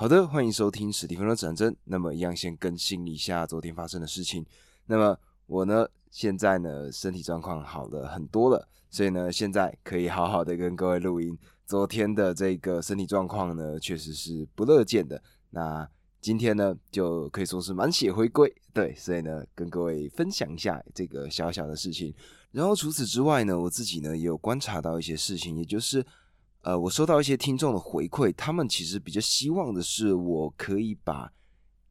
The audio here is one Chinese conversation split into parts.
好的，欢迎收听史蒂芬的战争。那么，一样先更新一下昨天发生的事情。那么，我呢，现在呢，身体状况好了很多了，所以呢，现在可以好好的跟各位录音。昨天的这个身体状况呢，确实是不乐见的。那今天呢，就可以说是满血回归，对，所以呢，跟各位分享一下这个小小的事情。然后除此之外呢，我自己呢也有观察到一些事情，也就是，呃，我收到一些听众的回馈，他们其实比较希望的是我可以把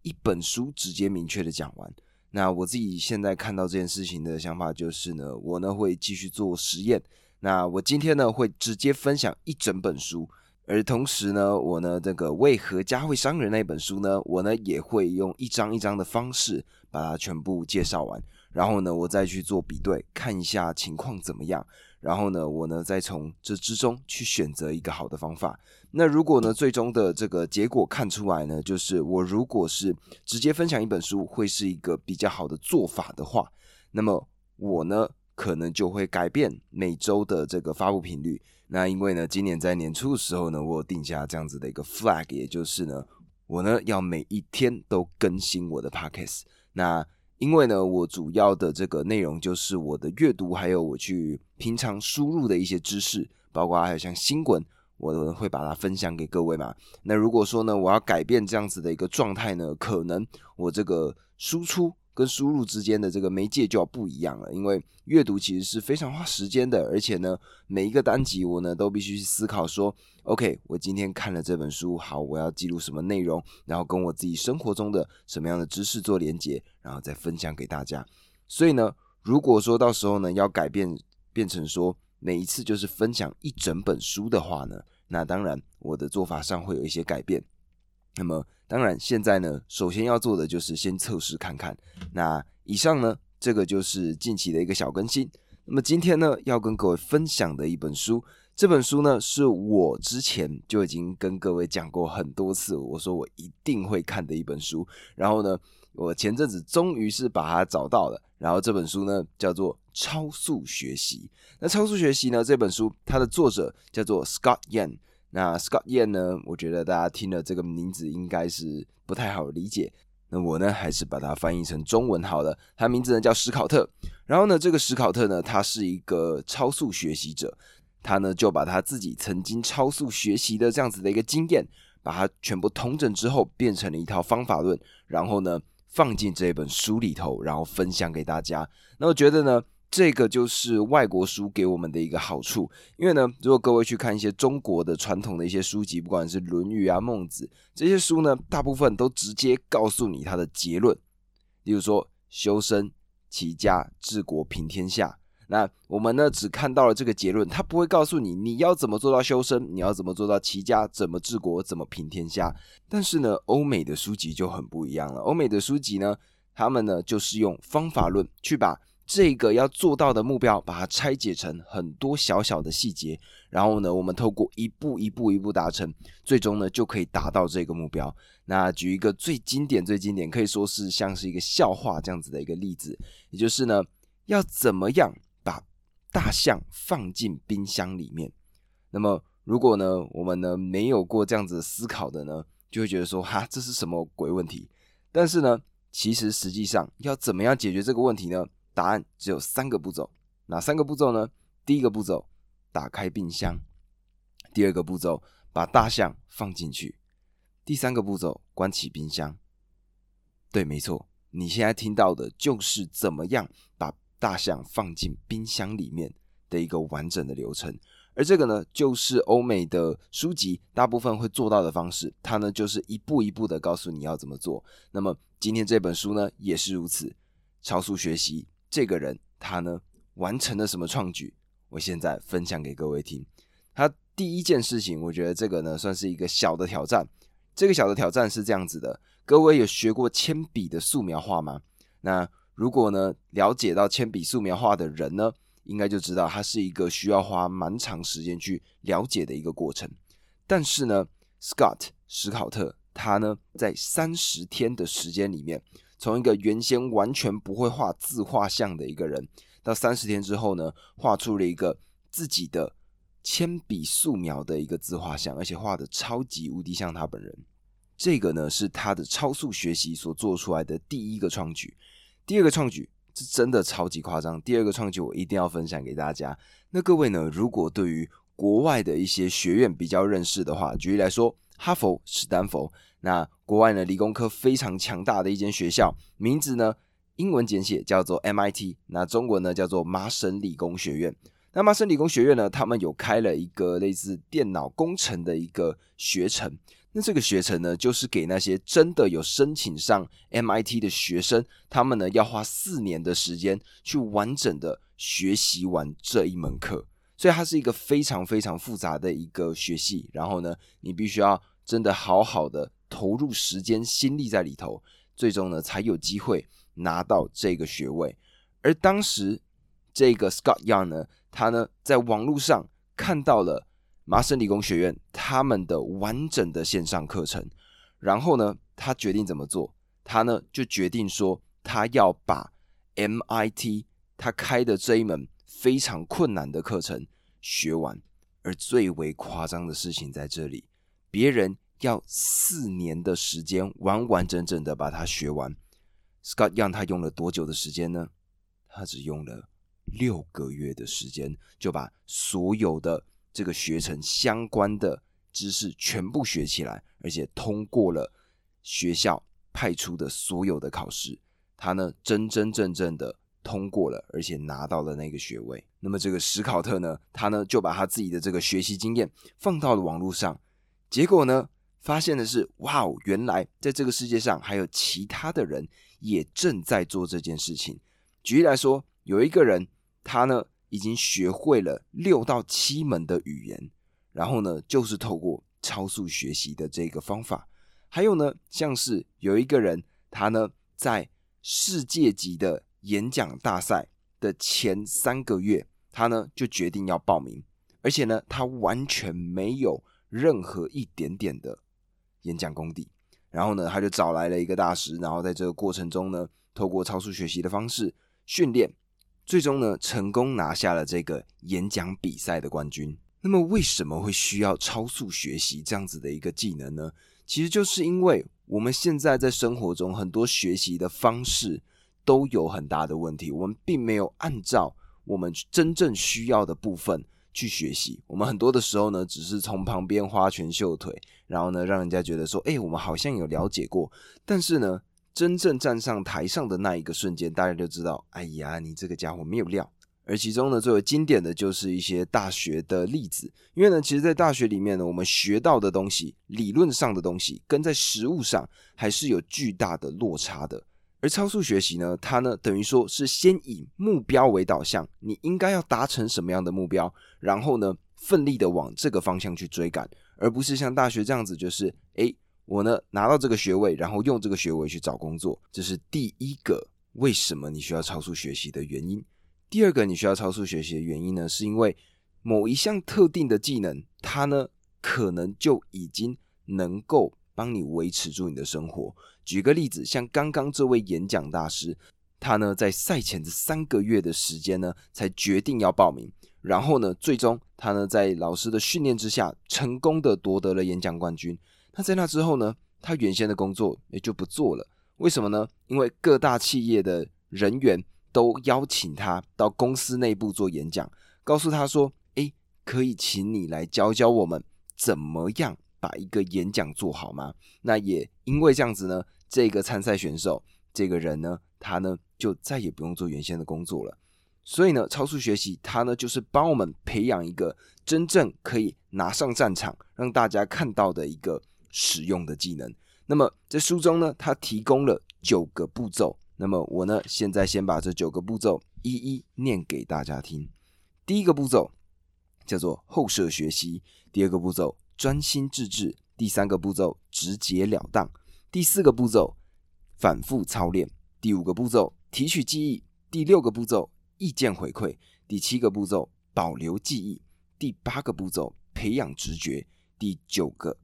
一本书直接明确的讲完。那我自己现在看到这件事情的想法就是呢，我呢会继续做实验。那我今天呢会直接分享一整本书，而同时呢，我呢这个为何家会伤人那本书呢，我呢也会用一张一张的方式把它全部介绍完。然后呢，我再去做比对，看一下情况怎么样。然后呢，我呢再从这之中去选择一个好的方法。那如果呢，最终的这个结果看出来呢，就是我如果是直接分享一本书会是一个比较好的做法的话，那么我呢可能就会改变每周的这个发布频率。那因为呢，今年在年初的时候呢，我定下这样子的一个 flag，也就是呢，我呢要每一天都更新我的 podcast。那因为呢，我主要的这个内容就是我的阅读，还有我去平常输入的一些知识，包括还有像新闻，我会把它分享给各位嘛。那如果说呢，我要改变这样子的一个状态呢，可能我这个输出。跟输入之间的这个媒介就要不一样了，因为阅读其实是非常花时间的，而且呢，每一个单集我呢都必须去思考说，OK，我今天看了这本书，好，我要记录什么内容，然后跟我自己生活中的什么样的知识做连接，然后再分享给大家。所以呢，如果说到时候呢要改变变成说每一次就是分享一整本书的话呢，那当然我的做法上会有一些改变。那么，当然，现在呢，首先要做的就是先测试看看。那以上呢，这个就是近期的一个小更新。那么今天呢，要跟各位分享的一本书，这本书呢，是我之前就已经跟各位讲过很多次，我说我一定会看的一本书。然后呢，我前阵子终于是把它找到了。然后这本书呢，叫做《超速学习》。那《超速学习》呢，这本书它的作者叫做 Scott Yan。那 Scott Yan 呢？我觉得大家听了这个名字应该是不太好理解。那我呢，还是把它翻译成中文好了。他名字呢叫史考特。然后呢，这个史考特呢，他是一个超速学习者。他呢就把他自己曾经超速学习的这样子的一个经验，把它全部统整之后，变成了一套方法论，然后呢放进这本书里头，然后分享给大家。那我觉得呢。这个就是外国书给我们的一个好处，因为呢，如果各位去看一些中国的传统的一些书籍，不管是《论语》啊、《孟子》这些书呢，大部分都直接告诉你它的结论，例如说修身、齐家、治国、平天下。那我们呢，只看到了这个结论，他不会告诉你你要怎么做到修身，你要怎么做到齐家，怎么治国，怎么平天下。但是呢，欧美的书籍就很不一样了，欧美的书籍呢，他们呢就是用方法论去把。这个要做到的目标，把它拆解成很多小小的细节，然后呢，我们透过一步一步一步达成，最终呢就可以达到这个目标。那举一个最经典、最经典，可以说是像是一个笑话这样子的一个例子，也就是呢，要怎么样把大象放进冰箱里面？那么，如果呢，我们呢没有过这样子思考的呢，就会觉得说，哈，这是什么鬼问题？但是呢，其实实际上要怎么样解决这个问题呢？答案只有三个步骤，哪三个步骤呢？第一个步骤，打开冰箱；第二个步骤，把大象放进去；第三个步骤，关起冰箱。对，没错，你现在听到的就是怎么样把大象放进冰箱里面的一个完整的流程。而这个呢，就是欧美的书籍大部分会做到的方式，它呢就是一步一步的告诉你要怎么做。那么今天这本书呢，也是如此，超速学习。这个人他呢完成了什么创举？我现在分享给各位听。他第一件事情，我觉得这个呢算是一个小的挑战。这个小的挑战是这样子的：各位有学过铅笔的素描画吗？那如果呢了解到铅笔素描画的人呢，应该就知道它是一个需要花蛮长时间去了解的一个过程。但是呢，Scott 史考特他呢在三十天的时间里面。从一个原先完全不会画自画像的一个人，到三十天之后呢，画出了一个自己的铅笔素描的一个自画像，而且画的超级无敌像他本人。这个呢是他的超速学习所做出来的第一个创举。第二个创举是真的超级夸张。第二个创举我一定要分享给大家。那各位呢，如果对于国外的一些学院比较认识的话，举例来说，哈佛、史丹佛，那国外呢理工科非常强大的一间学校，名字呢英文简写叫做 MIT，那中文呢叫做麻省理工学院。那麻省理工学院呢，他们有开了一个类似电脑工程的一个学程。那这个学程呢，就是给那些真的有申请上 MIT 的学生，他们呢要花四年的时间去完整的学习完这一门课。所以它是一个非常非常复杂的一个学系，然后呢，你必须要真的好好的投入时间心力在里头，最终呢才有机会拿到这个学位。而当时这个 Scott Young 呢，他呢在网络上看到了麻省理工学院他们的完整的线上课程，然后呢，他决定怎么做？他呢就决定说，他要把 MIT 他开的这一门。非常困难的课程学完，而最为夸张的事情在这里，别人要四年的时间完完整整的把它学完，Scott 让他用了多久的时间呢？他只用了六个月的时间就把所有的这个学程相关的知识全部学起来，而且通过了学校派出的所有的考试，他呢真真正正的。通过了，而且拿到了那个学位。那么这个史考特呢，他呢就把他自己的这个学习经验放到了网络上，结果呢发现的是，哇哦，原来在这个世界上还有其他的人也正在做这件事情。举例来说，有一个人他呢已经学会了六到七门的语言，然后呢就是透过超速学习的这个方法。还有呢，像是有一个人他呢在世界级的演讲大赛的前三个月，他呢就决定要报名，而且呢，他完全没有任何一点点的演讲功底。然后呢，他就找来了一个大师，然后在这个过程中呢，透过超速学习的方式训练，最终呢，成功拿下了这个演讲比赛的冠军。那么，为什么会需要超速学习这样子的一个技能呢？其实就是因为我们现在在生活中很多学习的方式。都有很大的问题，我们并没有按照我们真正需要的部分去学习。我们很多的时候呢，只是从旁边花拳绣腿，然后呢，让人家觉得说，哎，我们好像有了解过。但是呢，真正站上台上的那一个瞬间，大家就知道，哎呀，你这个家伙没有料。而其中呢，最为经典的就是一些大学的例子，因为呢，其实，在大学里面呢，我们学到的东西，理论上的东西，跟在实物上还是有巨大的落差的。而超速学习呢，它呢等于说是先以目标为导向，你应该要达成什么样的目标，然后呢奋力的往这个方向去追赶，而不是像大学这样子，就是诶，我呢拿到这个学位，然后用这个学位去找工作，这是第一个为什么你需要超速学习的原因。第二个你需要超速学习的原因呢，是因为某一项特定的技能，它呢可能就已经能够。帮你维持住你的生活。举个例子，像刚刚这位演讲大师，他呢在赛前的三个月的时间呢，才决定要报名。然后呢，最终他呢在老师的训练之下，成功的夺得了演讲冠军。那在那之后呢，他原先的工作也就不做了。为什么呢？因为各大企业的人员都邀请他到公司内部做演讲，告诉他说：“诶，可以请你来教教我们怎么样。”把一个演讲做好吗？那也因为这样子呢，这个参赛选手这个人呢，他呢就再也不用做原先的工作了。所以呢，超速学习他呢就是帮我们培养一个真正可以拿上战场让大家看到的一个使用的技能。那么在书中呢，他提供了九个步骤。那么我呢，现在先把这九个步骤一一念给大家听。第一个步骤叫做后设学习，第二个步骤。专心致志，第三个步骤直截了当，第四个步骤反复操练，第五个步骤提取记忆，第六个步骤意见回馈，第七个步骤保留记忆，第八个步骤培养直觉，第九个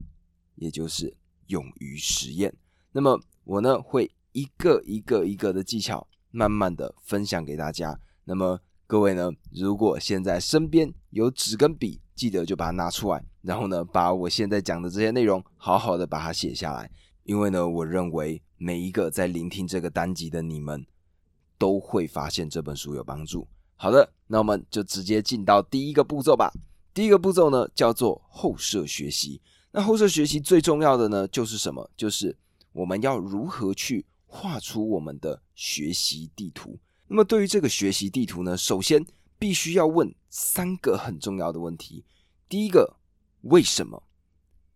也就是勇于实验。那么我呢会一个一个一个的技巧慢慢的分享给大家。那么各位呢，如果现在身边有纸跟笔。记得就把它拿出来，然后呢，把我现在讲的这些内容好好的把它写下来。因为呢，我认为每一个在聆听这个单集的你们，都会发现这本书有帮助。好的，那我们就直接进到第一个步骤吧。第一个步骤呢，叫做后设学习。那后设学习最重要的呢，就是什么？就是我们要如何去画出我们的学习地图。那么对于这个学习地图呢，首先必须要问三个很重要的问题：第一个，为什么？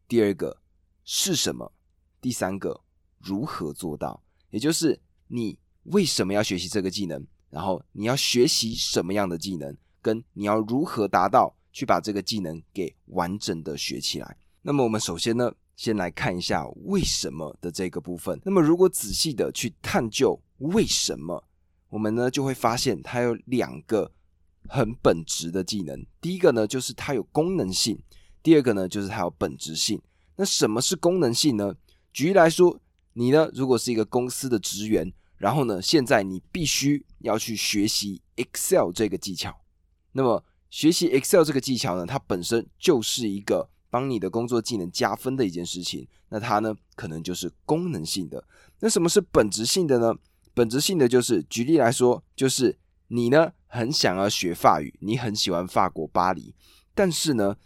第二个，是什么？第三个，如何做到？也就是你为什么要学习这个技能，然后你要学习什么样的技能，跟你要如何达到去把这个技能给完整的学起来。那么我们首先呢，先来看一下为什么的这个部分。那么如果仔细的去探究为什么，我们呢就会发现它有两个很本质的技能。第一个呢就是它有功能性，第二个呢就是它有本质性。那什么是功能性呢？举例来说，你呢，如果是一个公司的职员，然后呢，现在你必须要去学习 Excel 这个技巧。那么，学习 Excel 这个技巧呢，它本身就是一个帮你的工作技能加分的一件事情。那它呢，可能就是功能性的。那什么是本质性的呢？本质性的就是，举例来说，就是你呢，很想要学法语，你很喜欢法国巴黎，但是呢，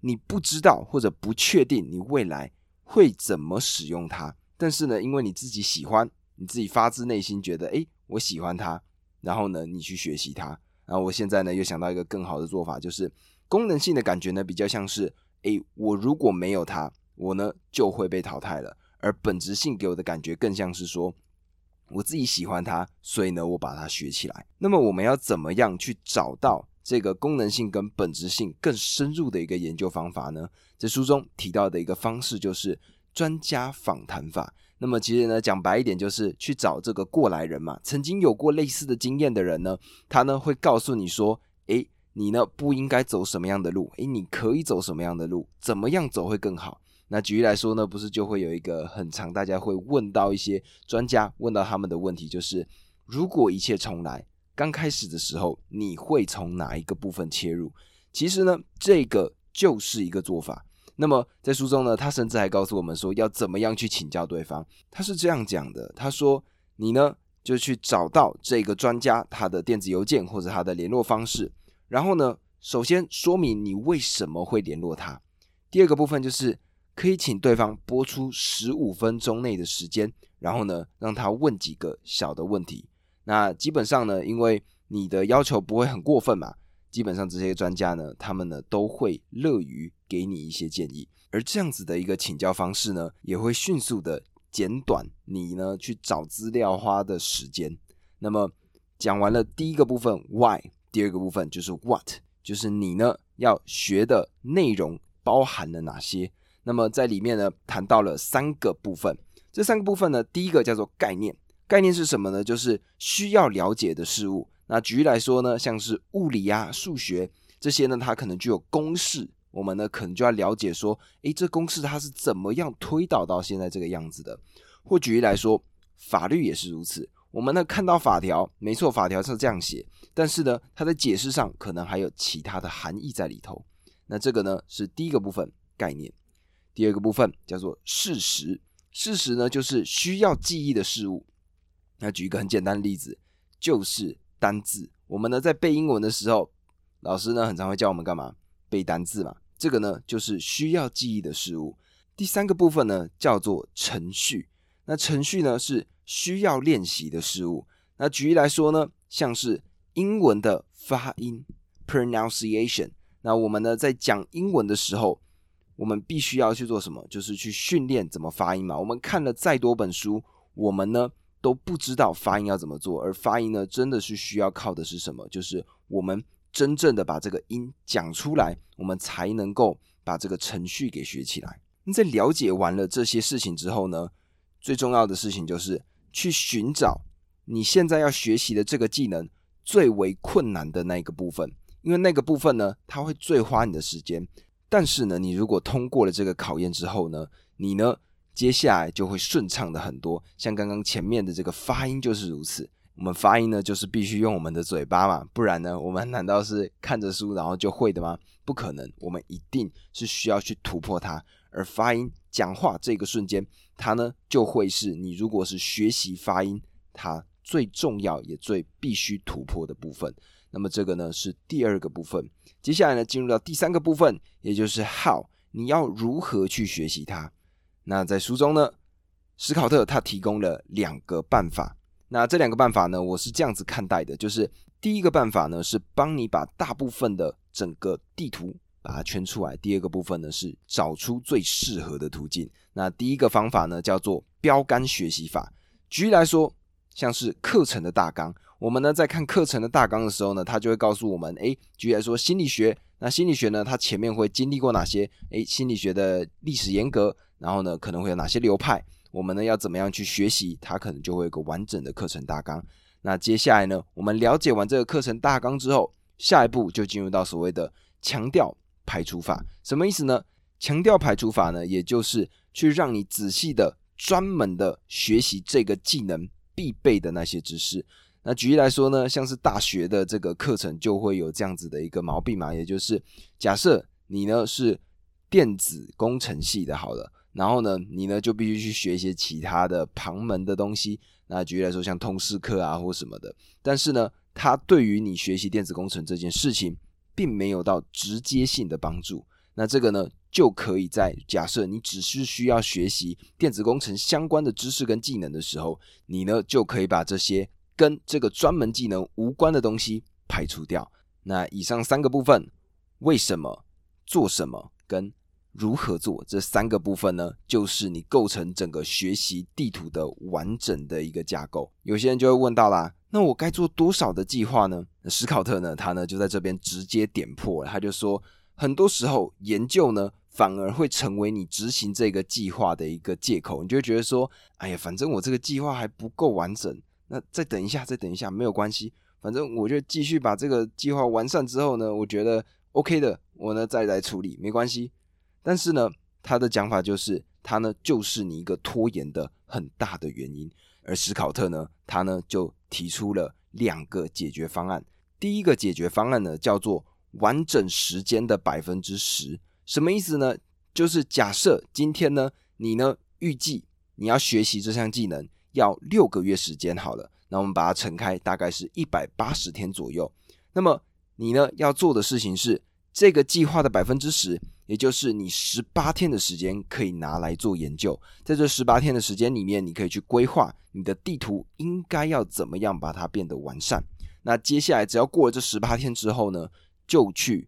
你不知道或者不确定你未来。会怎么使用它？但是呢，因为你自己喜欢，你自己发自内心觉得，哎，我喜欢它，然后呢，你去学习它。然后我现在呢，又想到一个更好的做法，就是功能性的感觉呢，比较像是，哎，我如果没有它，我呢就会被淘汰了。而本质性给我的感觉更像是说，我自己喜欢它，所以呢，我把它学起来。那么我们要怎么样去找到？这个功能性跟本质性更深入的一个研究方法呢，在书中提到的一个方式就是专家访谈法。那么其实呢，讲白一点就是去找这个过来人嘛，曾经有过类似的经验的人呢，他呢会告诉你说，诶，你呢不应该走什么样的路，诶，你可以走什么样的路，怎么样走会更好。那举例来说呢，不是就会有一个很长，大家会问到一些专家问到他们的问题，就是如果一切重来。刚开始的时候，你会从哪一个部分切入？其实呢，这个就是一个做法。那么在书中呢，他甚至还告诉我们说，要怎么样去请教对方。他是这样讲的：他说，你呢就去找到这个专家他的电子邮件或者他的联络方式，然后呢，首先说明你为什么会联络他。第二个部分就是可以请对方播出十五分钟内的时间，然后呢，让他问几个小的问题。那基本上呢，因为你的要求不会很过分嘛，基本上这些专家呢，他们呢都会乐于给你一些建议，而这样子的一个请教方式呢，也会迅速的减短你呢去找资料花的时间。那么讲完了第一个部分 why，第二个部分就是 what，就是你呢要学的内容包含了哪些？那么在里面呢谈到了三个部分，这三个部分呢，第一个叫做概念。概念是什么呢？就是需要了解的事物。那举例来说呢，像是物理啊、数学这些呢，它可能具有公式。我们呢，可能就要了解说，诶，这公式它是怎么样推导到现在这个样子的？或举例来说，法律也是如此。我们呢看到法条，没错，法条是这样写，但是呢，它在解释上可能还有其他的含义在里头。那这个呢是第一个部分概念。第二个部分叫做事实。事实呢就是需要记忆的事物。那举一个很简单的例子，就是单字。我们呢在背英文的时候，老师呢很常会教我们干嘛？背单字嘛。这个呢就是需要记忆的事物。第三个部分呢叫做程序。那程序呢是需要练习的事物。那举例来说呢，像是英文的发音 （pronunciation）。那我们呢在讲英文的时候，我们必须要去做什么？就是去训练怎么发音嘛。我们看了再多本书，我们呢？都不知道发音要怎么做，而发音呢，真的是需要靠的是什么？就是我们真正的把这个音讲出来，我们才能够把这个程序给学起来。那在了解完了这些事情之后呢，最重要的事情就是去寻找你现在要学习的这个技能最为困难的那个部分，因为那个部分呢，它会最花你的时间。但是呢，你如果通过了这个考验之后呢，你呢？接下来就会顺畅的很多，像刚刚前面的这个发音就是如此。我们发音呢，就是必须用我们的嘴巴嘛，不然呢，我们难道是看着书然后就会的吗？不可能，我们一定是需要去突破它。而发音、讲话这个瞬间，它呢就会是你如果是学习发音，它最重要也最必须突破的部分。那么这个呢是第二个部分。接下来呢，进入到第三个部分，也就是 how，你要如何去学习它？那在书中呢，史考特他提供了两个办法。那这两个办法呢，我是这样子看待的，就是第一个办法呢是帮你把大部分的整个地图把它圈出来，第二个部分呢是找出最适合的途径。那第一个方法呢叫做标杆学习法。举例来说，像是课程的大纲，我们呢在看课程的大纲的时候呢，它就会告诉我们，诶，举例来说心理学，那心理学呢它前面会经历过哪些？诶，心理学的历史沿革，然后呢可能会有哪些流派？我们呢要怎么样去学习？它可能就会有个完整的课程大纲。那接下来呢，我们了解完这个课程大纲之后，下一步就进入到所谓的强调排除法。什么意思呢？强调排除法呢，也就是去让你仔细的、专门的学习这个技能必备的那些知识。那举例来说呢，像是大学的这个课程就会有这样子的一个毛病嘛，也就是假设你呢是电子工程系的，好了。然后呢，你呢就必须去学一些其他的旁门的东西。那举例来说，像通识课啊或什么的。但是呢，它对于你学习电子工程这件事情，并没有到直接性的帮助。那这个呢，就可以在假设你只是需要学习电子工程相关的知识跟技能的时候，你呢就可以把这些跟这个专门技能无关的东西排除掉。那以上三个部分，为什么、做什么跟。如何做这三个部分呢？就是你构成整个学习地图的完整的一个架构。有些人就会问到啦，那我该做多少的计划呢？史考特呢，他呢就在这边直接点破，他就说，很多时候研究呢反而会成为你执行这个计划的一个借口。你就会觉得说，哎呀，反正我这个计划还不够完整，那再等一下，再等一下没有关系，反正我就继续把这个计划完善之后呢，我觉得 OK 的，我呢再来处理，没关系。但是呢，他的讲法就是，他呢就是你一个拖延的很大的原因。而史考特呢，他呢就提出了两个解决方案。第一个解决方案呢叫做完整时间的百分之十，什么意思呢？就是假设今天呢，你呢预计你要学习这项技能要六个月时间好了，那我们把它乘开，大概是一百八十天左右。那么你呢要做的事情是这个计划的百分之十。也就是你十八天的时间可以拿来做研究，在这十八天的时间里面，你可以去规划你的地图应该要怎么样把它变得完善。那接下来只要过了这十八天之后呢，就去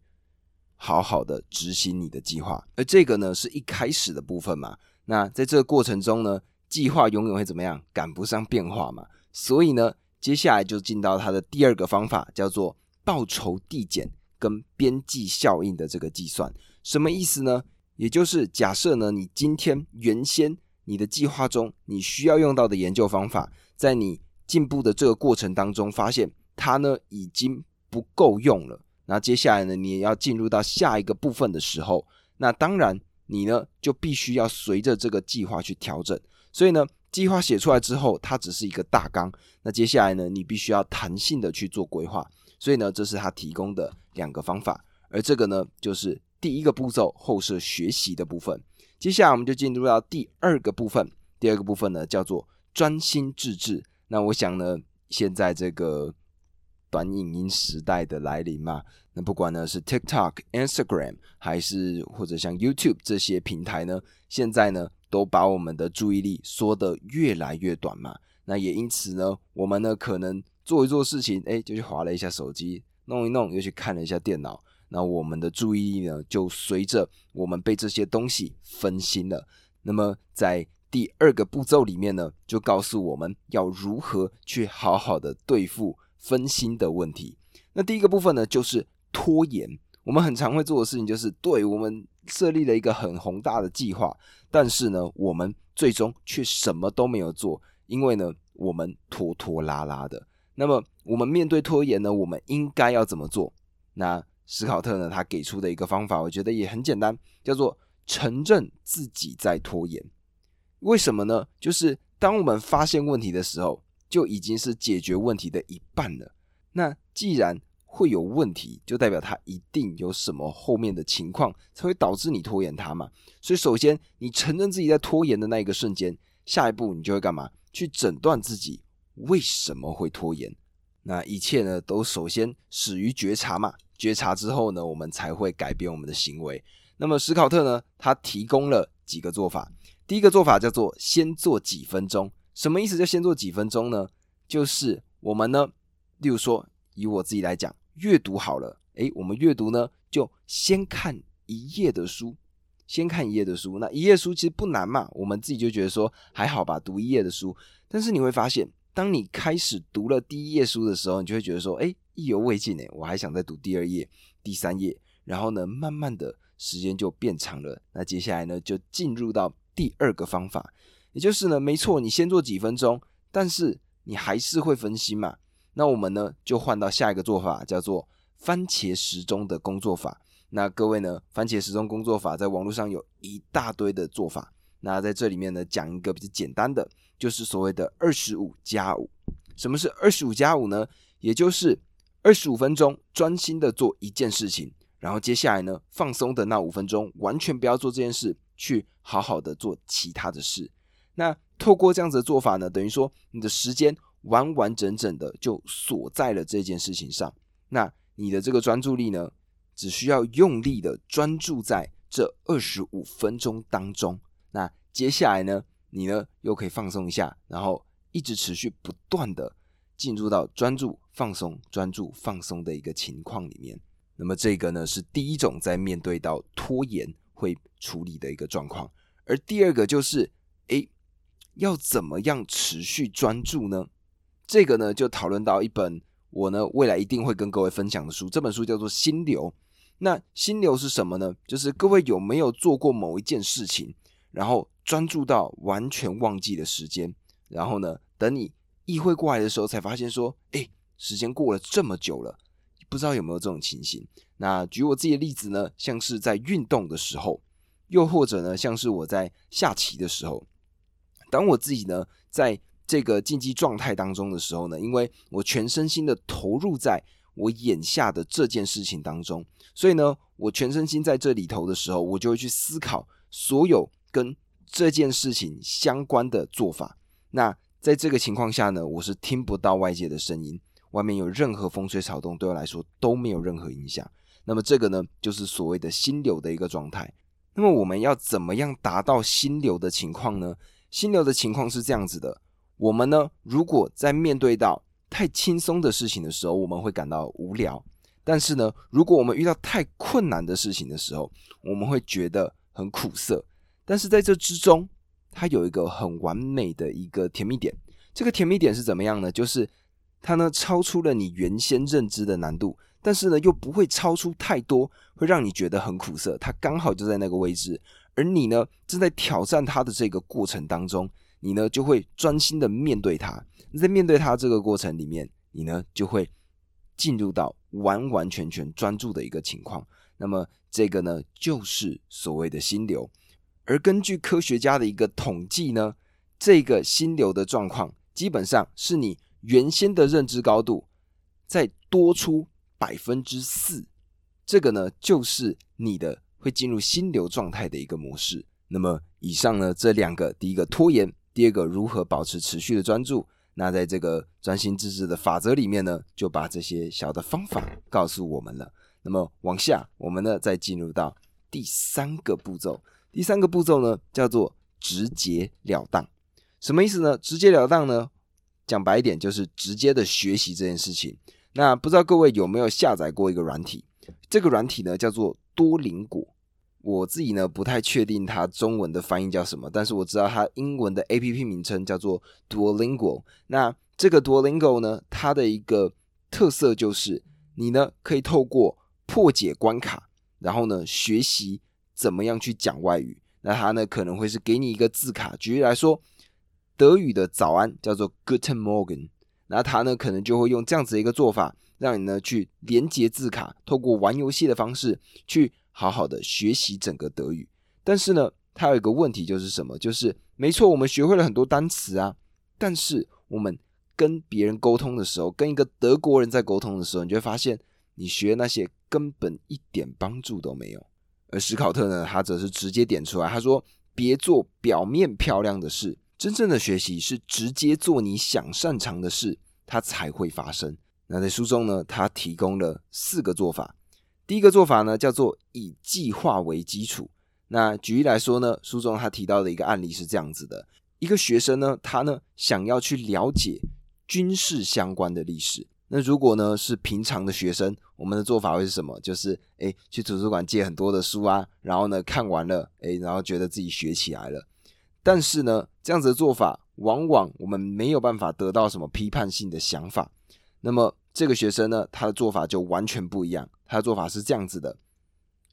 好好的执行你的计划。而这个呢是一开始的部分嘛。那在这个过程中呢，计划永远会怎么样？赶不上变化嘛。所以呢，接下来就进到它的第二个方法，叫做报酬递减跟边际效应的这个计算。什么意思呢？也就是假设呢，你今天原先你的计划中你需要用到的研究方法，在你进步的这个过程当中，发现它呢已经不够用了。那接下来呢，你也要进入到下一个部分的时候，那当然你呢就必须要随着这个计划去调整。所以呢，计划写出来之后，它只是一个大纲。那接下来呢，你必须要弹性的去做规划。所以呢，这是他提供的两个方法。而这个呢，就是。第一个步骤后设学习的部分，接下来我们就进入到第二个部分。第二个部分呢叫做专心致志。那我想呢，现在这个短影音时代的来临嘛，那不管呢是 TikTok、Instagram 还是或者像 YouTube 这些平台呢，现在呢都把我们的注意力缩得越来越短嘛。那也因此呢，我们呢可能做一做事情，哎，就去划了一下手机，弄一弄又去看了一下电脑。那我们的注意力呢，就随着我们被这些东西分心了。那么在第二个步骤里面呢，就告诉我们要如何去好好的对付分心的问题。那第一个部分呢，就是拖延。我们很常会做的事情就是，对我们设立了一个很宏大的计划，但是呢，我们最终却什么都没有做，因为呢，我们拖拖拉拉的。那么我们面对拖延呢，我们应该要怎么做？那史考特呢，他给出的一个方法，我觉得也很简单，叫做承认自己在拖延。为什么呢？就是当我们发现问题的时候，就已经是解决问题的一半了。那既然会有问题，就代表它一定有什么后面的情况才会导致你拖延它嘛。所以首先你承认自己在拖延的那一个瞬间，下一步你就会干嘛？去诊断自己为什么会拖延。那一切呢，都首先始于觉察嘛。觉察之后呢，我们才会改变我们的行为。那么史考特呢，他提供了几个做法。第一个做法叫做先做几分钟。什么意思？叫先做几分钟呢？就是我们呢，例如说以我自己来讲，阅读好了，诶，我们阅读呢，就先看一页的书，先看一页的书。那一页书其实不难嘛，我们自己就觉得说还好吧，读一页的书。但是你会发现，当你开始读了第一页书的时候，你就会觉得说，诶，意犹未尽诶，我还想再读第二页、第三页。然后呢，慢慢的时间就变长了。那接下来呢，就进入到第二个方法。也就是呢，没错，你先做几分钟，但是你还是会分心嘛。那我们呢，就换到下一个做法，叫做番茄时钟的工作法。那各位呢，番茄时钟工作法在网络上有一大堆的做法。那在这里面呢，讲一个比较简单的，就是所谓的二十五加五。什么是二十五加五呢？也就是二十五分钟专心的做一件事情，然后接下来呢，放松的那五分钟完全不要做这件事，去好好的做其他的事。那透过这样子的做法呢，等于说你的时间完完整整的就锁在了这件事情上。那你的这个专注力呢，只需要用力的专注在这二十五分钟当中。那接下来呢，你呢又可以放松一下，然后一直持续不断的进入到专注、放松、专注、放松的一个情况里面。那么这个呢是第一种在面对到拖延会处理的一个状况，而第二个就是，诶。要怎么样持续专注呢？这个呢，就讨论到一本我呢未来一定会跟各位分享的书。这本书叫做《心流》。那心流是什么呢？就是各位有没有做过某一件事情，然后专注到完全忘记的时间，然后呢，等你意会过来的时候，才发现说，哎，时间过了这么久了，不知道有没有这种情形？那举我自己的例子呢，像是在运动的时候，又或者呢，像是我在下棋的时候。当我自己呢，在这个竞技状态当中的时候呢，因为我全身心的投入在我眼下的这件事情当中，所以呢，我全身心在这里头的时候，我就会去思考所有跟这件事情相关的做法。那在这个情况下呢，我是听不到外界的声音，外面有任何风吹草动对我来说都没有任何影响。那么这个呢，就是所谓的心流的一个状态。那么我们要怎么样达到心流的情况呢？心流的情况是这样子的，我们呢，如果在面对到太轻松的事情的时候，我们会感到无聊；但是呢，如果我们遇到太困难的事情的时候，我们会觉得很苦涩。但是在这之中，它有一个很完美的一个甜蜜点。这个甜蜜点是怎么样呢？就是它呢超出了你原先认知的难度，但是呢又不会超出太多，会让你觉得很苦涩。它刚好就在那个位置。而你呢，正在挑战它的这个过程当中，你呢就会专心的面对他。在面对它这个过程里面，你呢就会进入到完完全全专注的一个情况。那么这个呢，就是所谓的心流。而根据科学家的一个统计呢，这个心流的状况，基本上是你原先的认知高度再多出百分之四。这个呢，就是你的。会进入心流状态的一个模式。那么，以上呢这两个，第一个拖延，第二个如何保持持续的专注。那在这个专心致志的法则里面呢，就把这些小的方法告诉我们了。那么往下，我们呢再进入到第三个步骤。第三个步骤呢叫做直截了当。什么意思呢？直截了当呢，讲白一点就是直接的学习这件事情。那不知道各位有没有下载过一个软体？这个软体呢叫做多邻国。我自己呢不太确定它中文的翻译叫什么，但是我知道它英文的 A P P 名称叫做 Duolingo。那这个 Duolingo 呢，它的一个特色就是你呢可以透过破解关卡，然后呢学习怎么样去讲外语。那它呢可能会是给你一个字卡，举例来说，德语的早安叫做 Guten Morgen，那它呢可能就会用这样子的一个做法，让你呢去连接字卡，透过玩游戏的方式去。好好的学习整个德语，但是呢，它有一个问题，就是什么？就是没错，我们学会了很多单词啊，但是我们跟别人沟通的时候，跟一个德国人在沟通的时候，你就会发现，你学那些根本一点帮助都没有。而史考特呢，他则是直接点出来，他说：“别做表面漂亮的事，真正的学习是直接做你想擅长的事，它才会发生。”那在书中呢，他提供了四个做法。第一个做法呢，叫做以计划为基础。那举例来说呢，书中他提到的一个案例是这样子的：一个学生呢，他呢想要去了解军事相关的历史。那如果呢是平常的学生，我们的做法会是什么？就是诶去图书馆借很多的书啊，然后呢看完了，诶然后觉得自己学起来了。但是呢，这样子的做法，往往我们没有办法得到什么批判性的想法。那么这个学生呢，他的做法就完全不一样。他的做法是这样子的：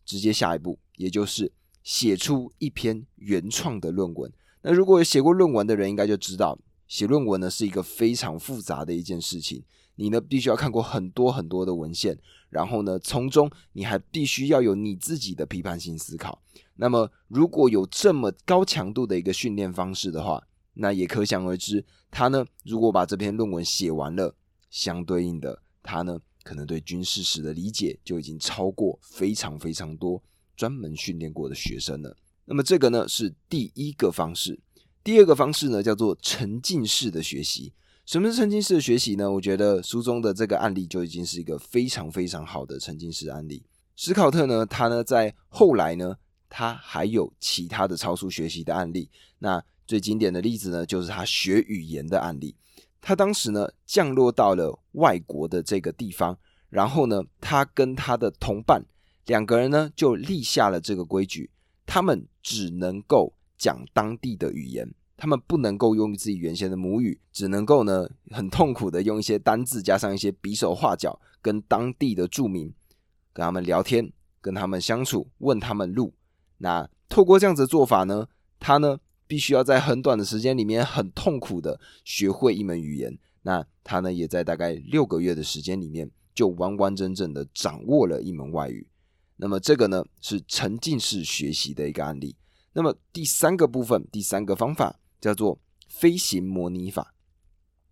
直接下一步，也就是写出一篇原创的论文。那如果有写过论文的人，应该就知道，写论文呢是一个非常复杂的一件事情。你呢必须要看过很多很多的文献，然后呢从中你还必须要有你自己的批判性思考。那么如果有这么高强度的一个训练方式的话，那也可想而知，他呢如果把这篇论文写完了。相对应的，他呢可能对军事史的理解就已经超过非常非常多专门训练过的学生了。那么这个呢是第一个方式。第二个方式呢叫做沉浸式的学习。什么是沉浸式的学习呢？我觉得书中的这个案例就已经是一个非常非常好的沉浸式案例。史考特呢，他呢在后来呢，他还有其他的超速学习的案例。那最经典的例子呢，就是他学语言的案例。他当时呢降落到了外国的这个地方，然后呢，他跟他的同伴两个人呢就立下了这个规矩，他们只能够讲当地的语言，他们不能够用自己原先的母语，只能够呢很痛苦的用一些单字加上一些比手画脚，跟当地的住民跟他们聊天，跟他们相处，问他们路。那透过这样子的做法呢，他呢。必须要在很短的时间里面很痛苦的学会一门语言，那他呢也在大概六个月的时间里面就完完整整的掌握了一门外语。那么这个呢是沉浸式学习的一个案例。那么第三个部分，第三个方法叫做飞行模拟法。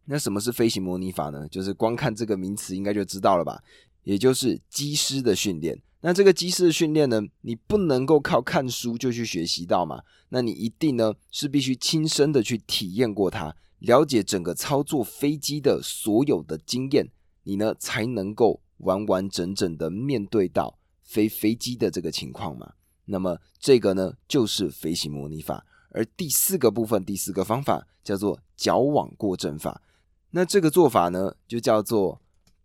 那什么是飞行模拟法呢？就是光看这个名词应该就知道了吧，也就是机师的训练。那这个机师的训练呢，你不能够靠看书就去学习到嘛？那你一定呢是必须亲身的去体验过它，了解整个操作飞机的所有的经验，你呢才能够完完整整的面对到飞飞机的这个情况嘛？那么这个呢就是飞行模拟法，而第四个部分，第四个方法叫做矫枉过正法。那这个做法呢就叫做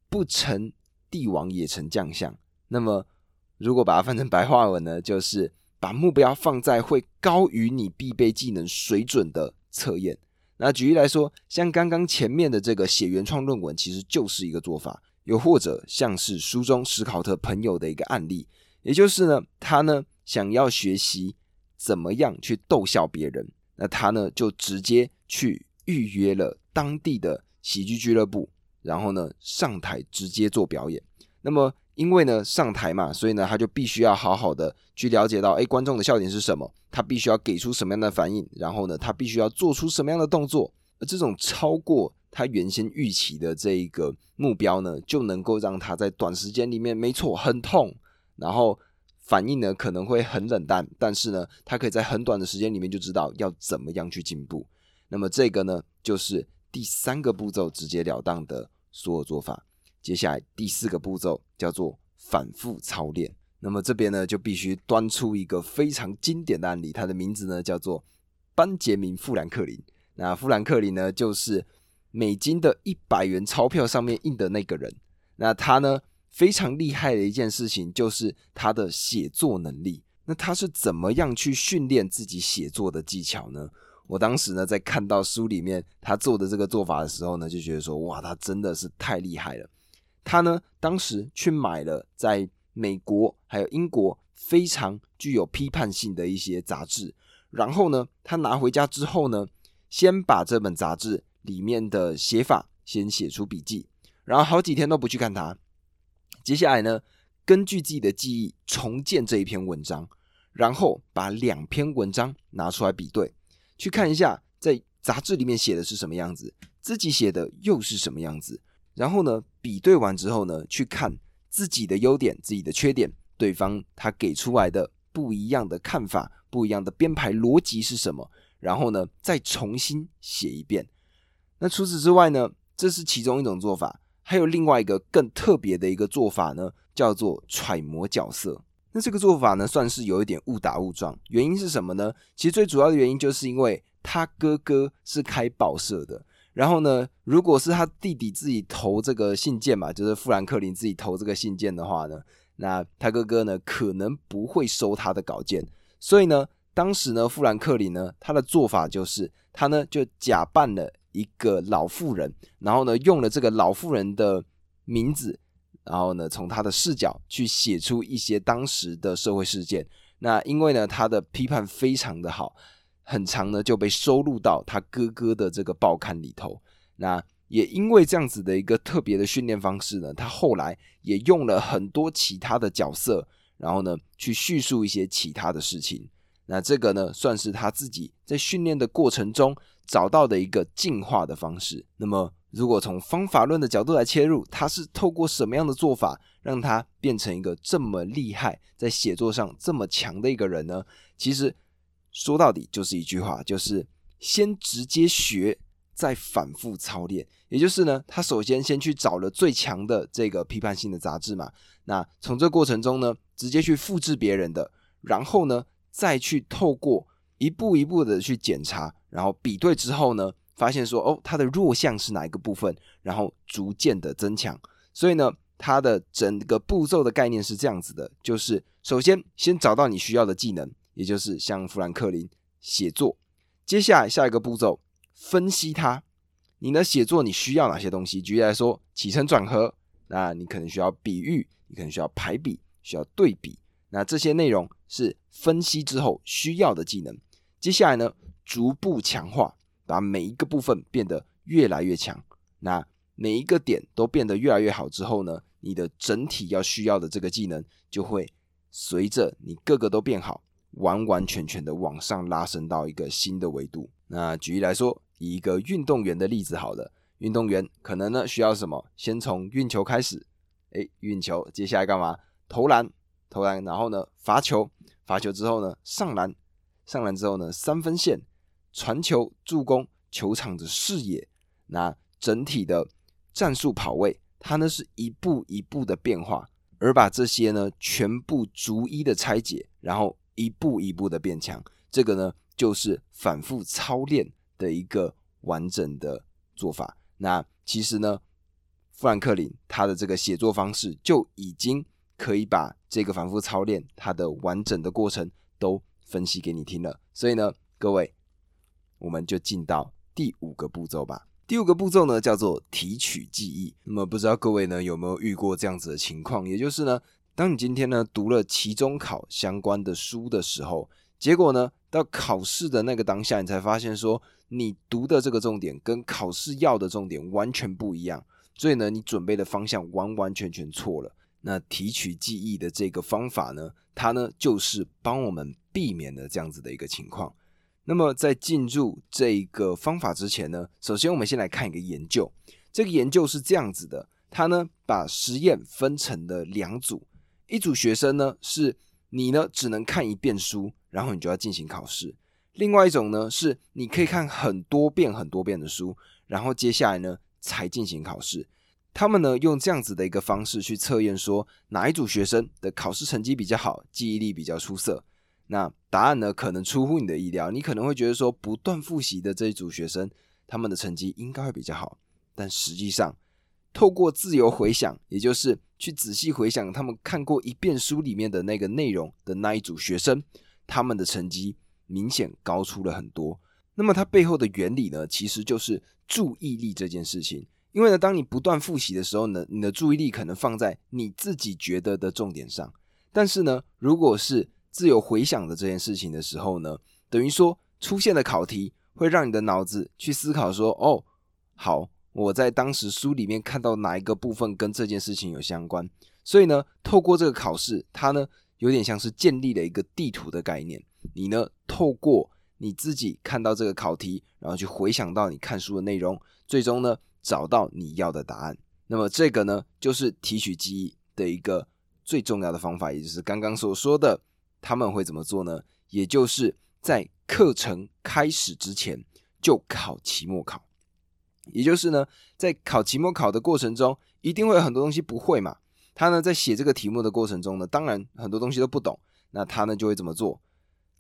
不成帝王也成将相。那么如果把它翻成白话文呢，就是把目标放在会高于你必备技能水准的测验。那举例来说，像刚刚前面的这个写原创论文，其实就是一个做法；又或者像是书中史考特朋友的一个案例，也就是呢，他呢想要学习怎么样去逗笑别人，那他呢就直接去预约了当地的喜剧俱乐部，然后呢上台直接做表演。那么因为呢上台嘛，所以呢他就必须要好好的去了解到，哎，观众的笑点是什么，他必须要给出什么样的反应，然后呢他必须要做出什么样的动作，而这种超过他原先预期的这一个目标呢，就能够让他在短时间里面，没错，很痛，然后反应呢可能会很冷淡，但是呢他可以在很短的时间里面就知道要怎么样去进步。那么这个呢就是第三个步骤，直截了当的所有做法。接下来第四个步骤叫做反复操练。那么这边呢就必须端出一个非常经典的案例，它的名字呢叫做班杰明·富兰克林。那富兰克林呢就是美金的一百元钞票上面印的那个人。那他呢非常厉害的一件事情就是他的写作能力。那他是怎么样去训练自己写作的技巧呢？我当时呢在看到书里面他做的这个做法的时候呢，就觉得说哇，他真的是太厉害了。他呢，当时去买了在美国还有英国非常具有批判性的一些杂志，然后呢，他拿回家之后呢，先把这本杂志里面的写法先写出笔记，然后好几天都不去看它。接下来呢，根据自己的记忆重建这一篇文章，然后把两篇文章拿出来比对，去看一下在杂志里面写的是什么样子。自己写的又是什么样子？然后呢，比对完之后呢，去看自己的优点、自己的缺点，对方他给出来的不一样的看法、不一样的编排逻辑是什么？然后呢，再重新写一遍。那除此之外呢，这是其中一种做法，还有另外一个更特别的一个做法呢，叫做揣摩角色。那这个做法呢，算是有一点误打误撞。原因是什么呢？其实最主要的原因就是因为他哥哥是开报社的。然后呢，如果是他弟弟自己投这个信件嘛，就是富兰克林自己投这个信件的话呢，那他哥哥呢可能不会收他的稿件，所以呢，当时呢，富兰克林呢他的做法就是他呢就假扮了一个老妇人，然后呢用了这个老妇人的名字，然后呢从他的视角去写出一些当时的社会事件。那因为呢他的批判非常的好。很长呢，就被收录到他哥哥的这个报刊里头。那也因为这样子的一个特别的训练方式呢，他后来也用了很多其他的角色，然后呢去叙述一些其他的事情。那这个呢，算是他自己在训练的过程中找到的一个进化的方式。那么，如果从方法论的角度来切入，他是透过什么样的做法，让他变成一个这么厉害，在写作上这么强的一个人呢？其实。说到底就是一句话，就是先直接学，再反复操练。也就是呢，他首先先去找了最强的这个批判性的杂志嘛，那从这过程中呢，直接去复制别人的，然后呢，再去透过一步一步的去检查，然后比对之后呢，发现说哦，它的弱项是哪一个部分，然后逐渐的增强。所以呢，它的整个步骤的概念是这样子的，就是首先先找到你需要的技能。也就是像富兰克林写作，接下来下一个步骤分析它。你的写作你需要哪些东西？举例来说，起承转合，那你可能需要比喻，你可能需要排比，需要对比。那这些内容是分析之后需要的技能。接下来呢，逐步强化，把每一个部分变得越来越强。那每一个点都变得越来越好之后呢，你的整体要需要的这个技能就会随着你个个都变好。完完全全的往上拉升到一个新的维度。那举例来说，以一个运动员的例子，好了，运动员可能呢需要什么？先从运球开始，诶，运球，接下来干嘛？投篮，投篮，然后呢罚球，罚球之后呢上篮，上篮之后呢三分线，传球，助攻，球场的视野，那整体的战术跑位，它呢是一步一步的变化，而把这些呢全部逐一的拆解，然后。一步一步的变强，这个呢就是反复操练的一个完整的做法。那其实呢，富兰克林他的这个写作方式就已经可以把这个反复操练它的完整的过程都分析给你听了。所以呢，各位，我们就进到第五个步骤吧。第五个步骤呢叫做提取记忆。那么不知道各位呢有没有遇过这样子的情况？也就是呢。当你今天呢读了期中考相关的书的时候，结果呢到考试的那个当下，你才发现说你读的这个重点跟考试要的重点完全不一样，所以呢你准备的方向完完全全错了。那提取记忆的这个方法呢，它呢就是帮我们避免了这样子的一个情况。那么在进入这个方法之前呢，首先我们先来看一个研究，这个研究是这样子的，它呢把实验分成了两组。一组学生呢，是你呢只能看一遍书，然后你就要进行考试；另外一种呢，是你可以看很多遍很多遍的书，然后接下来呢才进行考试。他们呢用这样子的一个方式去测验，说哪一组学生的考试成绩比较好，记忆力比较出色。那答案呢可能出乎你的意料，你可能会觉得说不断复习的这一组学生，他们的成绩应该会比较好，但实际上。透过自由回想，也就是去仔细回想他们看过一遍书里面的那个内容的那一组学生，他们的成绩明显高出了很多。那么它背后的原理呢，其实就是注意力这件事情。因为呢，当你不断复习的时候呢，你的注意力可能放在你自己觉得的重点上。但是呢，如果是自由回想的这件事情的时候呢，等于说出现的考题会让你的脑子去思考说：“哦，好。”我在当时书里面看到哪一个部分跟这件事情有相关，所以呢，透过这个考试，它呢有点像是建立了一个地图的概念。你呢，透过你自己看到这个考题，然后去回想到你看书的内容，最终呢找到你要的答案。那么这个呢，就是提取记忆的一个最重要的方法，也就是刚刚所说的，他们会怎么做呢？也就是在课程开始之前就考期末考，也就是呢，在考期末考的过程中，一定会有很多东西不会嘛。他呢在写这个题目的过程中呢，当然很多东西都不懂，那他呢就会怎么做？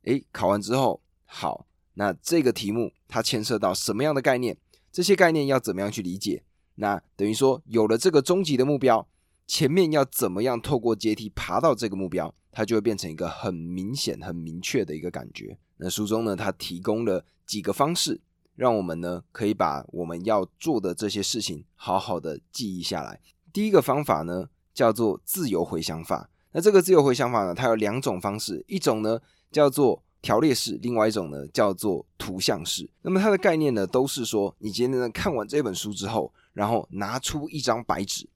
诶，考完之后，好，那这个题目它牵涉到什么样的概念？这些概念要怎么样去理解？那等于说有了这个终极的目标，前面要怎么样透过阶梯爬到这个目标，它就会变成一个很明显、很明确的一个感觉。那书中呢，它提供了几个方式，让我们呢可以把我们要做的这些事情好好的记忆下来。第一个方法呢叫做自由回想法。那这个自由回想法呢，它有两种方式，一种呢叫做条列式，另外一种呢叫做图像式。那么它的概念呢，都是说你今天呢看完这本书之后。然后拿出一张白纸，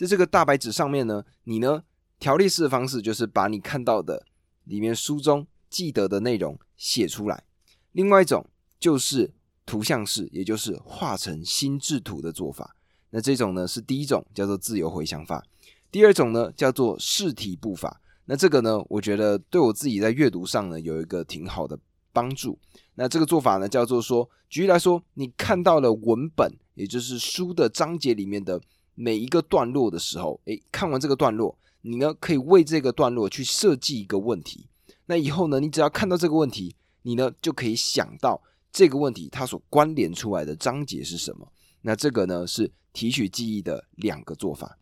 在这个大白纸上面呢，你呢条列式的方式就是把你看到的里面书中记得的内容写出来。另外一种就是图像式，也就是画成心智图的做法。那这种呢是第一种叫做自由回想法，第二种呢叫做试题步法。那这个呢，我觉得对我自己在阅读上呢有一个挺好的帮助。那这个做法呢叫做说，举例来说，你看到了文本。也就是书的章节里面的每一个段落的时候，诶，看完这个段落，你呢可以为这个段落去设计一个问题。那以后呢，你只要看到这个问题，你呢就可以想到这个问题它所关联出来的章节是什么。那这个呢是提取记忆的两个做法。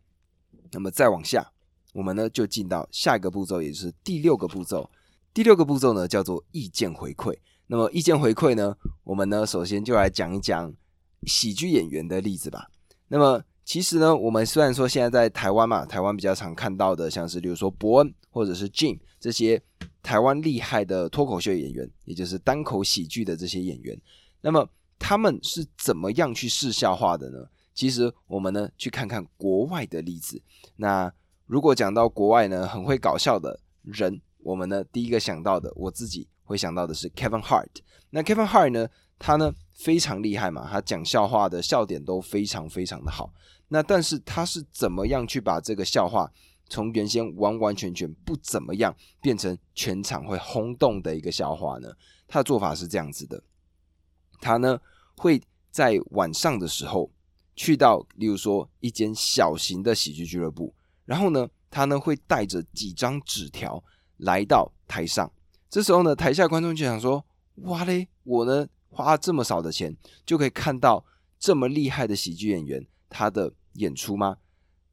那么再往下，我们呢就进到下一个步骤，也就是第六个步骤。第六个步骤呢叫做意见回馈。那么意见回馈呢，我们呢首先就来讲一讲。喜剧演员的例子吧。那么，其实呢，我们虽然说现在在台湾嘛，台湾比较常看到的，像是比如说伯恩或者是 Jim 这些台湾厉害的脱口秀演员，也就是单口喜剧的这些演员，那么他们是怎么样去试笑话的呢？其实我们呢去看看国外的例子。那如果讲到国外呢很会搞笑的人，我们呢第一个想到的，我自己会想到的是 Kevin Hart。那 Kevin Hart 呢？他呢非常厉害嘛，他讲笑话的笑点都非常非常的好。那但是他是怎么样去把这个笑话从原先完完全全不怎么样，变成全场会轰动的一个笑话呢？他的做法是这样子的：他呢会在晚上的时候去到，例如说一间小型的喜剧俱乐部，然后呢他呢会带着几张纸条来到台上。这时候呢台下观众就想说：哇嘞，我呢。花这么少的钱就可以看到这么厉害的喜剧演员他的演出吗？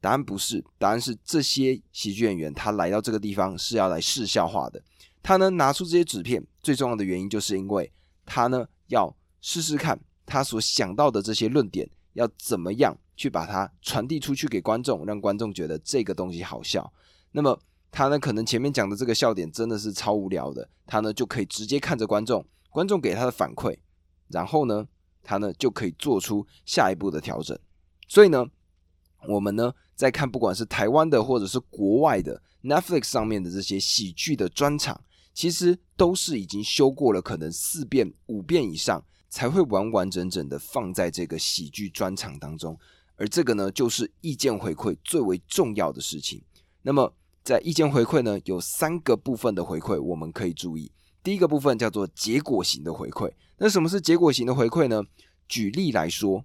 答案不是，答案是这些喜剧演员他来到这个地方是要来试笑话的。他呢拿出这些纸片，最重要的原因就是因为他呢要试试看他所想到的这些论点要怎么样去把它传递出去给观众，让观众觉得这个东西好笑。那么他呢可能前面讲的这个笑点真的是超无聊的，他呢就可以直接看着观众，观众给他的反馈。然后呢，他呢就可以做出下一步的调整。所以呢，我们呢在看不管是台湾的或者是国外的 Netflix 上面的这些喜剧的专场，其实都是已经修过了，可能四遍、五遍以上才会完完整整的放在这个喜剧专场当中。而这个呢，就是意见回馈最为重要的事情。那么，在意见回馈呢，有三个部分的回馈，我们可以注意。第一个部分叫做结果型的回馈。那什么是结果型的回馈呢？举例来说，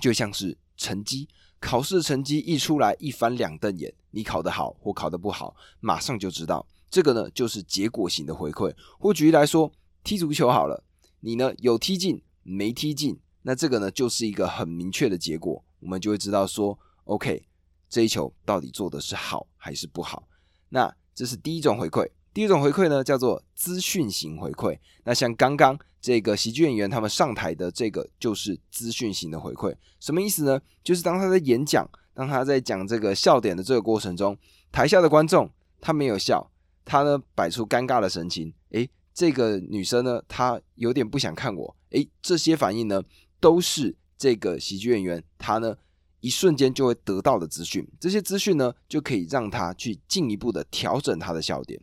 就像是成绩，考试成绩一出来，一翻两瞪眼，你考得好或考得不好，马上就知道。这个呢，就是结果型的回馈。或举例来说，踢足球好了，你呢有踢进没踢进，那这个呢就是一个很明确的结果，我们就会知道说，OK，这一球到底做的是好还是不好。那这是第一种回馈。第一种回馈呢，叫做资讯型回馈。那像刚刚这个喜剧演员他们上台的这个，就是资讯型的回馈。什么意思呢？就是当他在演讲，当他在讲这个笑点的这个过程中，台下的观众他没有笑，他呢摆出尴尬的神情。诶，这个女生呢，她有点不想看我。诶，这些反应呢，都是这个喜剧演员他呢一瞬间就会得到的资讯。这些资讯呢，就可以让他去进一步的调整他的笑点。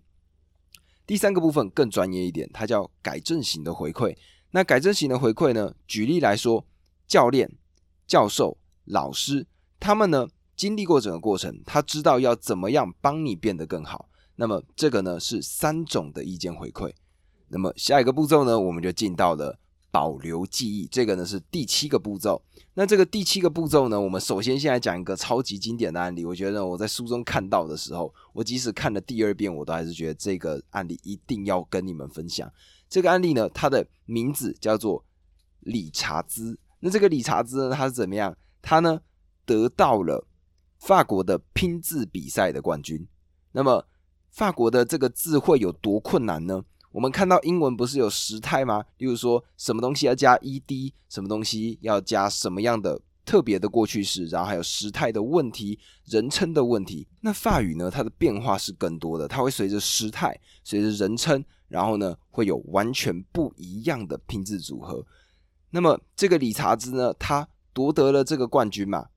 第三个部分更专业一点，它叫改正型的回馈。那改正型的回馈呢？举例来说，教练、教授、老师，他们呢经历过整个过程，他知道要怎么样帮你变得更好。那么这个呢是三种的意见回馈。那么下一个步骤呢，我们就进到了。保留记忆，这个呢是第七个步骤。那这个第七个步骤呢，我们首先先来讲一个超级经典的案例。我觉得我在书中看到的时候，我即使看了第二遍，我都还是觉得这个案例一定要跟你们分享。这个案例呢，它的名字叫做理查兹。那这个理查兹呢，他是怎么样？他呢得到了法国的拼字比赛的冠军。那么法国的这个字会有多困难呢？我们看到英文不是有时态吗？例如说什么东西要加 ed，什么东西要加什么样的特别的过去式，然后还有时态的问题、人称的问题。那法语呢？它的变化是更多的，它会随着时态、随着人称，然后呢会有完全不一样的拼字组合。那么这个理查兹呢，他夺得了这个冠军嘛？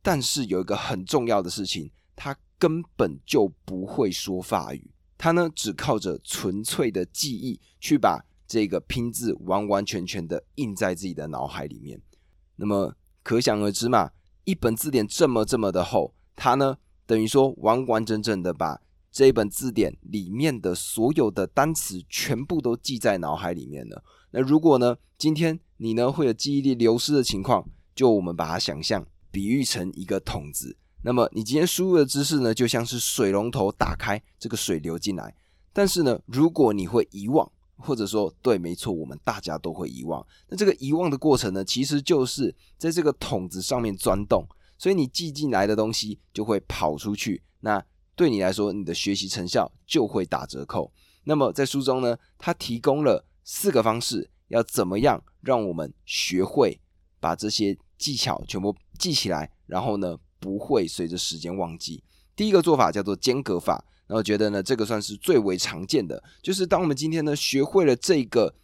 但是有一个很重要的事情，他根本就不会说法语。他呢，只靠着纯粹的记忆去把这个拼字完完全全的印在自己的脑海里面。那么可想而知嘛，一本字典这么这么的厚，他呢等于说完完整整的把这一本字典里面的所有的单词全部都记在脑海里面了。那如果呢，今天你呢会有记忆力流失的情况，就我们把它想象比喻成一个桶子。那么你今天输入的知识呢，就像是水龙头打开，这个水流进来。但是呢，如果你会遗忘，或者说对，没错，我们大家都会遗忘。那这个遗忘的过程呢，其实就是在这个桶子上面钻洞，所以你记进来的东西就会跑出去。那对你来说，你的学习成效就会打折扣。那么在书中呢，他提供了四个方式，要怎么样让我们学会把这些技巧全部记起来，然后呢？不会随着时间忘记。第一个做法叫做间隔法，然后觉得呢，这个算是最为常见的，就是当我们今天呢学会了这个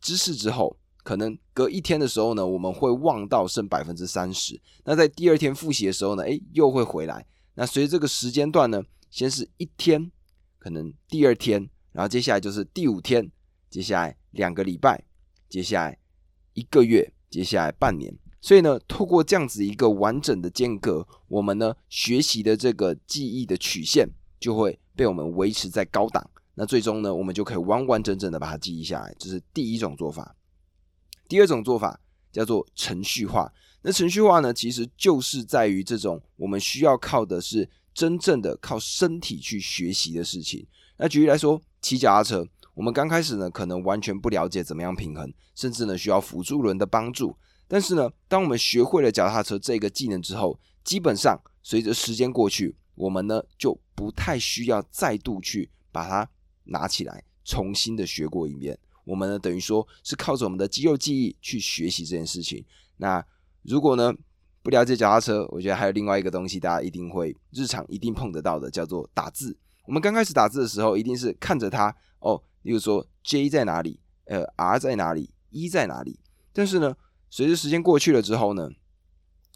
知识之后，可能隔一天的时候呢，我们会忘到剩百分之三十。那在第二天复习的时候呢，诶，又会回来。那随着这个时间段呢，先是一天，可能第二天，然后接下来就是第五天，接下来两个礼拜，接下来一个月，接下来半年。所以呢，透过这样子一个完整的间隔，我们呢学习的这个记忆的曲线就会被我们维持在高档。那最终呢，我们就可以完完整整的把它记忆下来。这是第一种做法。第二种做法叫做程序化。那程序化呢，其实就是在于这种我们需要靠的是真正的靠身体去学习的事情。那举例来说，骑脚踏车，我们刚开始呢可能完全不了解怎么样平衡，甚至呢需要辅助轮的帮助。但是呢，当我们学会了脚踏车这个技能之后，基本上随着时间过去，我们呢就不太需要再度去把它拿起来重新的学过一遍。我们呢等于说是靠着我们的肌肉记忆去学习这件事情。那如果呢不了解脚踏车，我觉得还有另外一个东西，大家一定会日常一定碰得到的，叫做打字。我们刚开始打字的时候，一定是看着它哦，例如说 J 在哪里，呃 R 在哪里，E 在哪里，但是呢。随着时间过去了之后呢，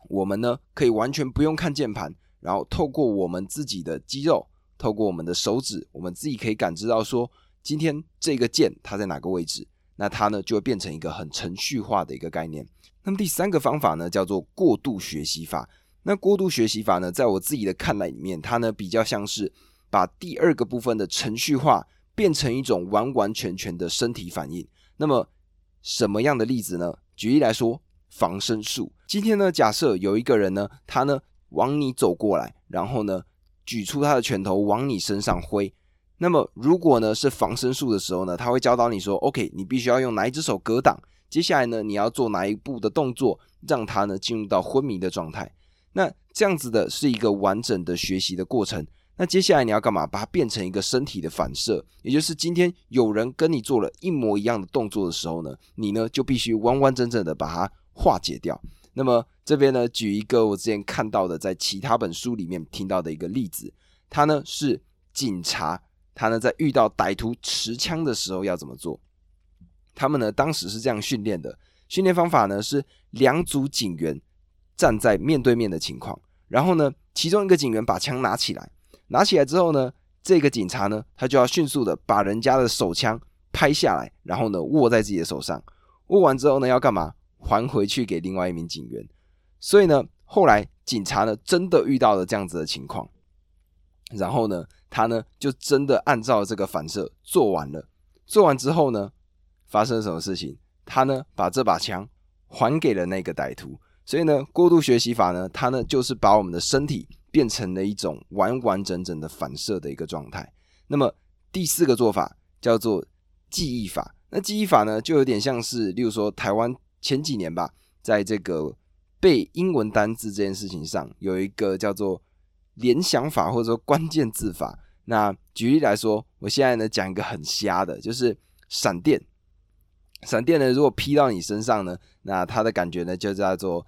我们呢可以完全不用看键盘，然后透过我们自己的肌肉，透过我们的手指，我们自己可以感知到说，今天这个键它在哪个位置，那它呢就会变成一个很程序化的一个概念。那么第三个方法呢叫做过度学习法。那过度学习法呢，在我自己的看来里面，它呢比较像是把第二个部分的程序化变成一种完完全全的身体反应。那么什么样的例子呢？举例来说，防身术。今天呢，假设有一个人呢，他呢往你走过来，然后呢举出他的拳头往你身上挥。那么如果呢是防身术的时候呢，他会教导你说：“OK，你必须要用哪一只手格挡。接下来呢，你要做哪一步的动作，让他呢进入到昏迷的状态。”那这样子的是一个完整的学习的过程。那接下来你要干嘛？把它变成一个身体的反射，也就是今天有人跟你做了一模一样的动作的时候呢，你呢就必须完完整整的把它化解掉。那么这边呢，举一个我之前看到的，在其他本书里面听到的一个例子，他呢是警察，他呢在遇到歹徒持枪的时候要怎么做？他们呢当时是这样训练的，训练方法呢是两组警员站在面对面的情况，然后呢其中一个警员把枪拿起来。拿起来之后呢，这个警察呢，他就要迅速的把人家的手枪拍下来，然后呢握在自己的手上，握完之后呢要干嘛？还回去给另外一名警员。所以呢，后来警察呢真的遇到了这样子的情况，然后呢，他呢就真的按照这个反射做完了。做完之后呢，发生了什么事情？他呢把这把枪还给了那个歹徒。所以呢，过度学习法呢，它呢就是把我们的身体变成了一种完完整整的反射的一个状态。那么第四个做法叫做记忆法。那记忆法呢，就有点像是，例如说台湾前几年吧，在这个背英文单字这件事情上，有一个叫做联想法或者说关键字法。那举例来说，我现在呢讲一个很瞎的，就是闪电。闪电呢，如果劈到你身上呢，那它的感觉呢就叫做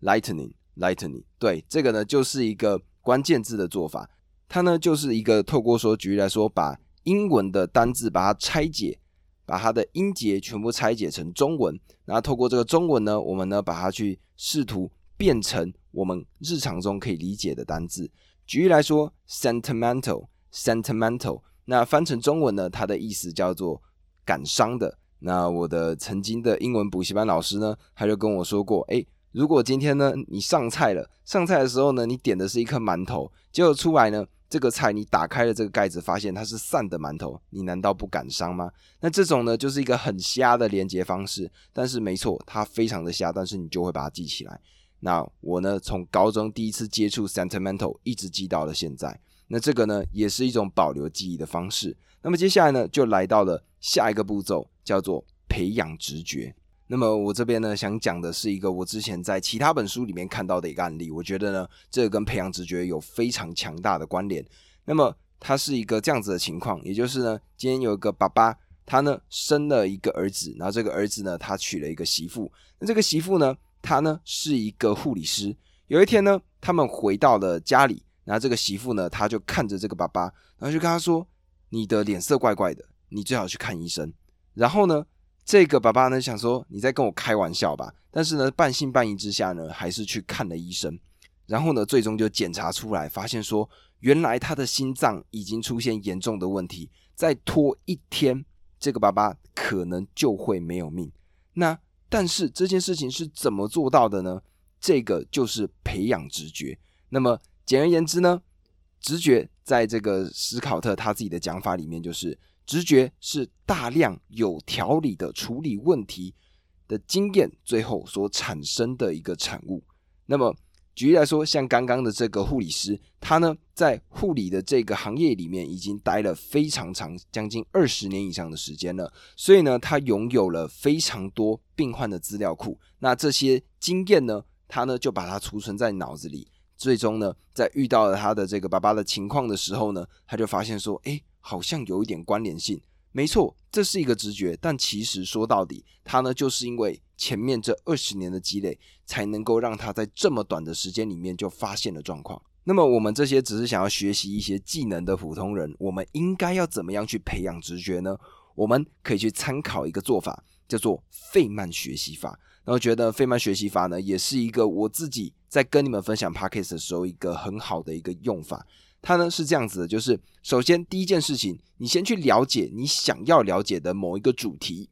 Lightning, Lightning，。对，这个呢就是一个关键字的做法。它呢就是一个透过说，举例来说，把英文的单字把它拆解，把它的音节全部拆解成中文，然后透过这个中文呢，我们呢把它去试图变成我们日常中可以理解的单字。举例来说，sentimental，sentimental。那翻成中文呢？它的意思叫做感伤的。那我的曾经的英文补习班老师呢，他就跟我说过：，诶，如果今天呢你上菜了，上菜的时候呢，你点的是一颗馒头，结果出来呢，这个菜你打开了这个盖子，发现它是散的馒头，你难道不感伤吗？那这种呢，就是一个很瞎的连接方式。但是没错，它非常的瞎，但是你就会把它记起来。那我呢，从高中第一次接触 sentimental，一直记到了现在。那这个呢，也是一种保留记忆的方式。那么接下来呢，就来到了下一个步骤，叫做培养直觉。那么我这边呢，想讲的是一个我之前在其他本书里面看到的一个案例。我觉得呢，这个跟培养直觉有非常强大的关联。那么它是一个这样子的情况，也就是呢，今天有一个爸爸，他呢生了一个儿子，然后这个儿子呢，他娶了一个媳妇。那这个媳妇呢，她呢是一个护理师。有一天呢，他们回到了家里。然后这个媳妇呢，她就看着这个爸爸，然后就跟他说：“你的脸色怪怪的，你最好去看医生。”然后呢，这个爸爸呢想说：“你在跟我开玩笑吧？”但是呢，半信半疑之下呢，还是去看了医生。然后呢，最终就检查出来，发现说，原来他的心脏已经出现严重的问题，再拖一天，这个爸爸可能就会没有命。那但是这件事情是怎么做到的呢？这个就是培养直觉。那么。简而言之呢，直觉在这个史考特他自己的讲法里面，就是直觉是大量有条理的处理问题的经验最后所产生的一个产物。那么举例来说，像刚刚的这个护理师，他呢在护理的这个行业里面已经待了非常长，将近二十年以上的时间了，所以呢，他拥有了非常多病患的资料库。那这些经验呢，他呢就把它储存在脑子里。最终呢，在遇到了他的这个爸爸的情况的时候呢，他就发现说，哎，好像有一点关联性。没错，这是一个直觉，但其实说到底，他呢就是因为前面这二十年的积累，才能够让他在这么短的时间里面就发现了状况。那么我们这些只是想要学习一些技能的普通人，我们应该要怎么样去培养直觉呢？我们可以去参考一个做法，叫做费曼学习法。然后觉得费曼学习法呢，也是一个我自己在跟你们分享 p a c k a g e 的时候一个很好的一个用法。它呢是这样子的，就是首先第一件事情，你先去了解你想要了解的某一个主题，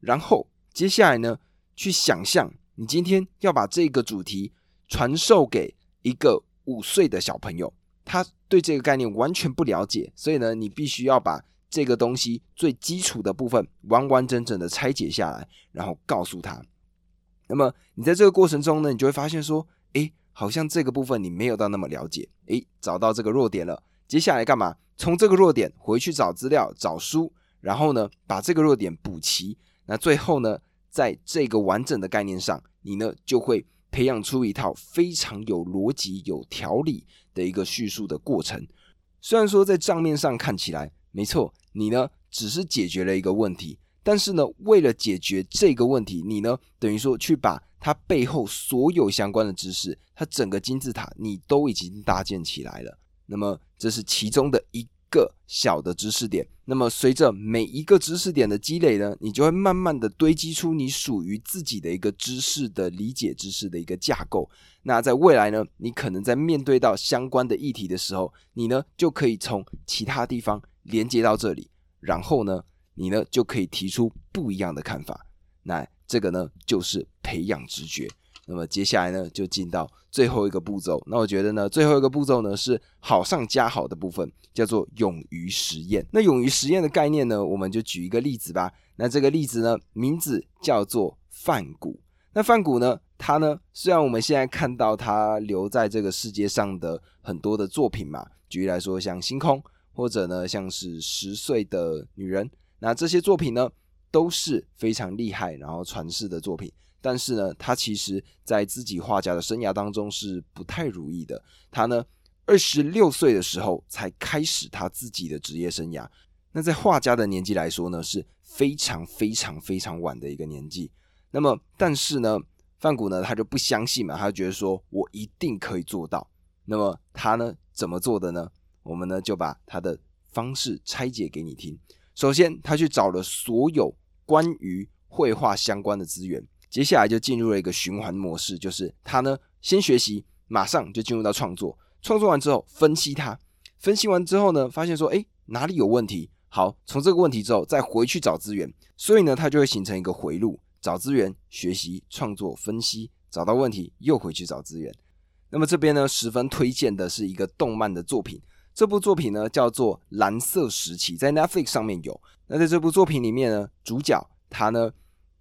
然后接下来呢，去想象你今天要把这个主题传授给一个五岁的小朋友，他对这个概念完全不了解，所以呢，你必须要把这个东西最基础的部分完完整整的拆解下来，然后告诉他。那么你在这个过程中呢，你就会发现说，好像这个部分你没有到那么了解，诶，找到这个弱点了。接下来干嘛？从这个弱点回去找资料、找书，然后呢，把这个弱点补齐。那最后呢，在这个完整的概念上，你呢就会培养出一套非常有逻辑、有条理的一个叙述的过程。虽然说在账面上看起来没错，你呢只是解决了一个问题。但是呢，为了解决这个问题，你呢等于说去把它背后所有相关的知识，它整个金字塔你都已经搭建起来了。那么这是其中的一个小的知识点。那么随着每一个知识点的积累呢，你就会慢慢的堆积出你属于自己的一个知识的理解知识的一个架构。那在未来呢，你可能在面对到相关的议题的时候，你呢就可以从其他地方连接到这里，然后呢，你呢就可以提出不一样的看法。那这个呢就是培养直觉。那么接下来呢就进到最后一个步骤。那我觉得呢最后一个步骤呢是好上加好的部分，叫做勇于实验。那勇于实验的概念呢，我们就举一个例子吧。那这个例子呢名字叫做范谷。那范谷呢？他呢？虽然我们现在看到他留在这个世界上的很多的作品嘛，举例来说，像《星空》，或者呢，像是《十岁的女人》，那这些作品呢，都是非常厉害，然后传世的作品。但是呢，他其实在自己画家的生涯当中是不太如意的。他呢，二十六岁的时候才开始他自己的职业生涯。那在画家的年纪来说呢，是非常非常非常晚的一个年纪。那么，但是呢，范谷呢，他就不相信嘛，他就觉得说我一定可以做到。那么他呢，怎么做的呢？我们呢就把他的方式拆解给你听。首先，他去找了所有关于绘画相关的资源，接下来就进入了一个循环模式，就是他呢先学习，马上就进入到创作。创作完之后，分析它，分析完之后呢，发现说，哎，哪里有问题？好，从这个问题之后，再回去找资源。所以呢，它就会形成一个回路。找资源、学习、创作、分析，找到问题又回去找资源。那么这边呢，十分推荐的是一个动漫的作品。这部作品呢叫做《蓝色时期》，在 Netflix 上面有。那在这部作品里面呢，主角他呢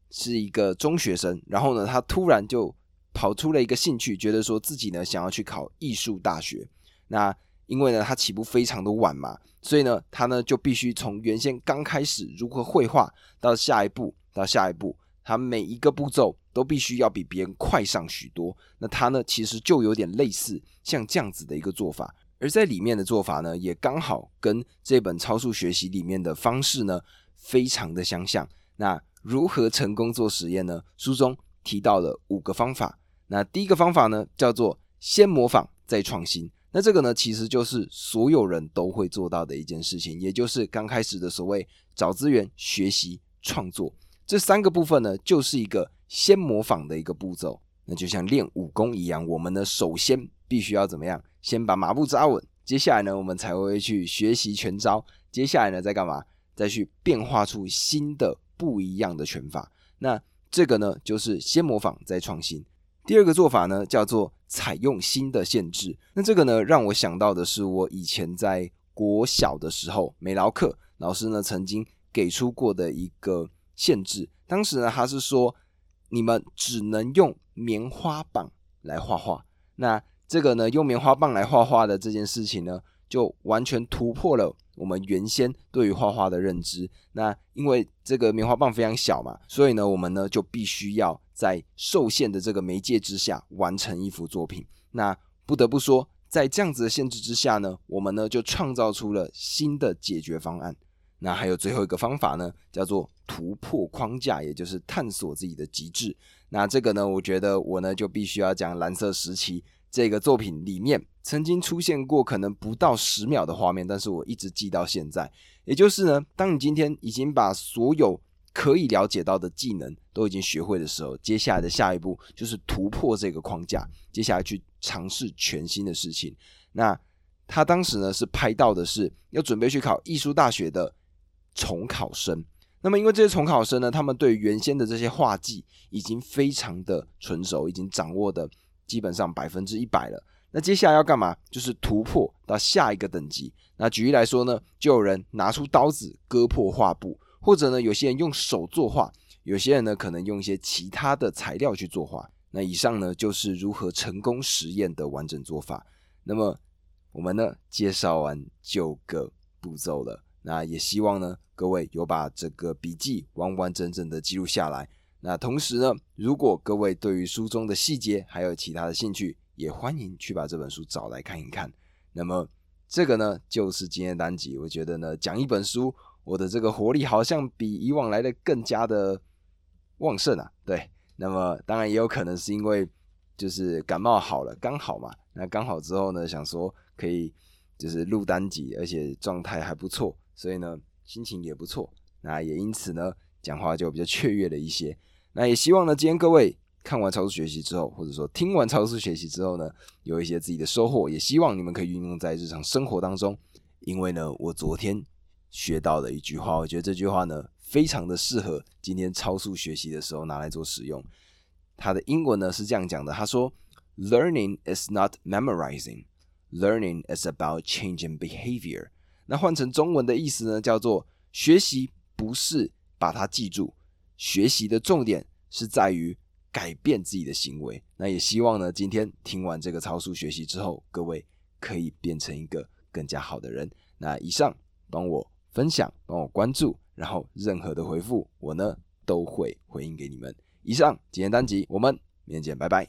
是一个中学生，然后呢他突然就跑出了一个兴趣，觉得说自己呢想要去考艺术大学。那因为呢他起步非常的晚嘛，所以呢他呢就必须从原先刚开始如何绘画，到下一步，到下一步。他每一个步骤都必须要比别人快上许多，那他呢，其实就有点类似像这样子的一个做法，而在里面的做法呢，也刚好跟这本超速学习里面的方式呢，非常的相像。那如何成功做实验呢？书中提到了五个方法。那第一个方法呢，叫做先模仿再创新。那这个呢，其实就是所有人都会做到的一件事情，也就是刚开始的所谓找资源、学习、创作。这三个部分呢，就是一个先模仿的一个步骤。那就像练武功一样，我们呢首先必须要怎么样？先把马步扎稳。接下来呢，我们才会去学习拳招。接下来呢，再干嘛？再去变化出新的不一样的拳法。那这个呢，就是先模仿再创新。第二个做法呢，叫做采用新的限制。那这个呢，让我想到的是我以前在国小的时候，美劳课老师呢曾经给出过的一个。限制，当时呢，他是说你们只能用棉花棒来画画。那这个呢，用棉花棒来画画的这件事情呢，就完全突破了我们原先对于画画的认知。那因为这个棉花棒非常小嘛，所以呢，我们呢就必须要在受限的这个媒介之下完成一幅作品。那不得不说，在这样子的限制之下呢，我们呢就创造出了新的解决方案。那还有最后一个方法呢，叫做突破框架，也就是探索自己的极致。那这个呢，我觉得我呢就必须要讲《蓝色时期》这个作品里面曾经出现过可能不到十秒的画面，但是我一直记到现在。也就是呢，当你今天已经把所有可以了解到的技能都已经学会的时候，接下来的下一步就是突破这个框架，接下来去尝试全新的事情。那他当时呢是拍到的是要准备去考艺术大学的。重考生，那么因为这些重考生呢，他们对原先的这些画技已经非常的纯熟，已经掌握的基本上百分之一百了。那接下来要干嘛？就是突破到下一个等级。那举例来说呢，就有人拿出刀子割破画布，或者呢，有些人用手作画，有些人呢可能用一些其他的材料去作画。那以上呢就是如何成功实验的完整做法。那么我们呢介绍完九个步骤了。那也希望呢，各位有把这个笔记完完整整的记录下来。那同时呢，如果各位对于书中的细节还有其他的兴趣，也欢迎去把这本书找来看一看。那么这个呢，就是今天单集。我觉得呢，讲一本书，我的这个活力好像比以往来的更加的旺盛啊。对，那么当然也有可能是因为就是感冒好了，刚好嘛。那刚好之后呢，想说可以。就是录单集，而且状态还不错，所以呢心情也不错。那也因此呢讲话就比较雀跃了一些。那也希望呢今天各位看完超速学习之后，或者说听完超速学习之后呢，有一些自己的收获。也希望你们可以运用在日常生活当中。因为呢我昨天学到了一句话，我觉得这句话呢非常的适合今天超速学习的时候拿来做使用。它的英文呢是这样讲的，他说：“Learning is not memorizing, learning is about changing behavior。”那换成中文的意思呢，叫做学习不是把它记住，学习的重点是在于改变自己的行为。那也希望呢，今天听完这个超速学习之后，各位可以变成一个更加好的人。那以上帮我分享，帮我关注，然后任何的回复，我呢都会回应给你们。以上，今天单集，我们明天见，拜拜。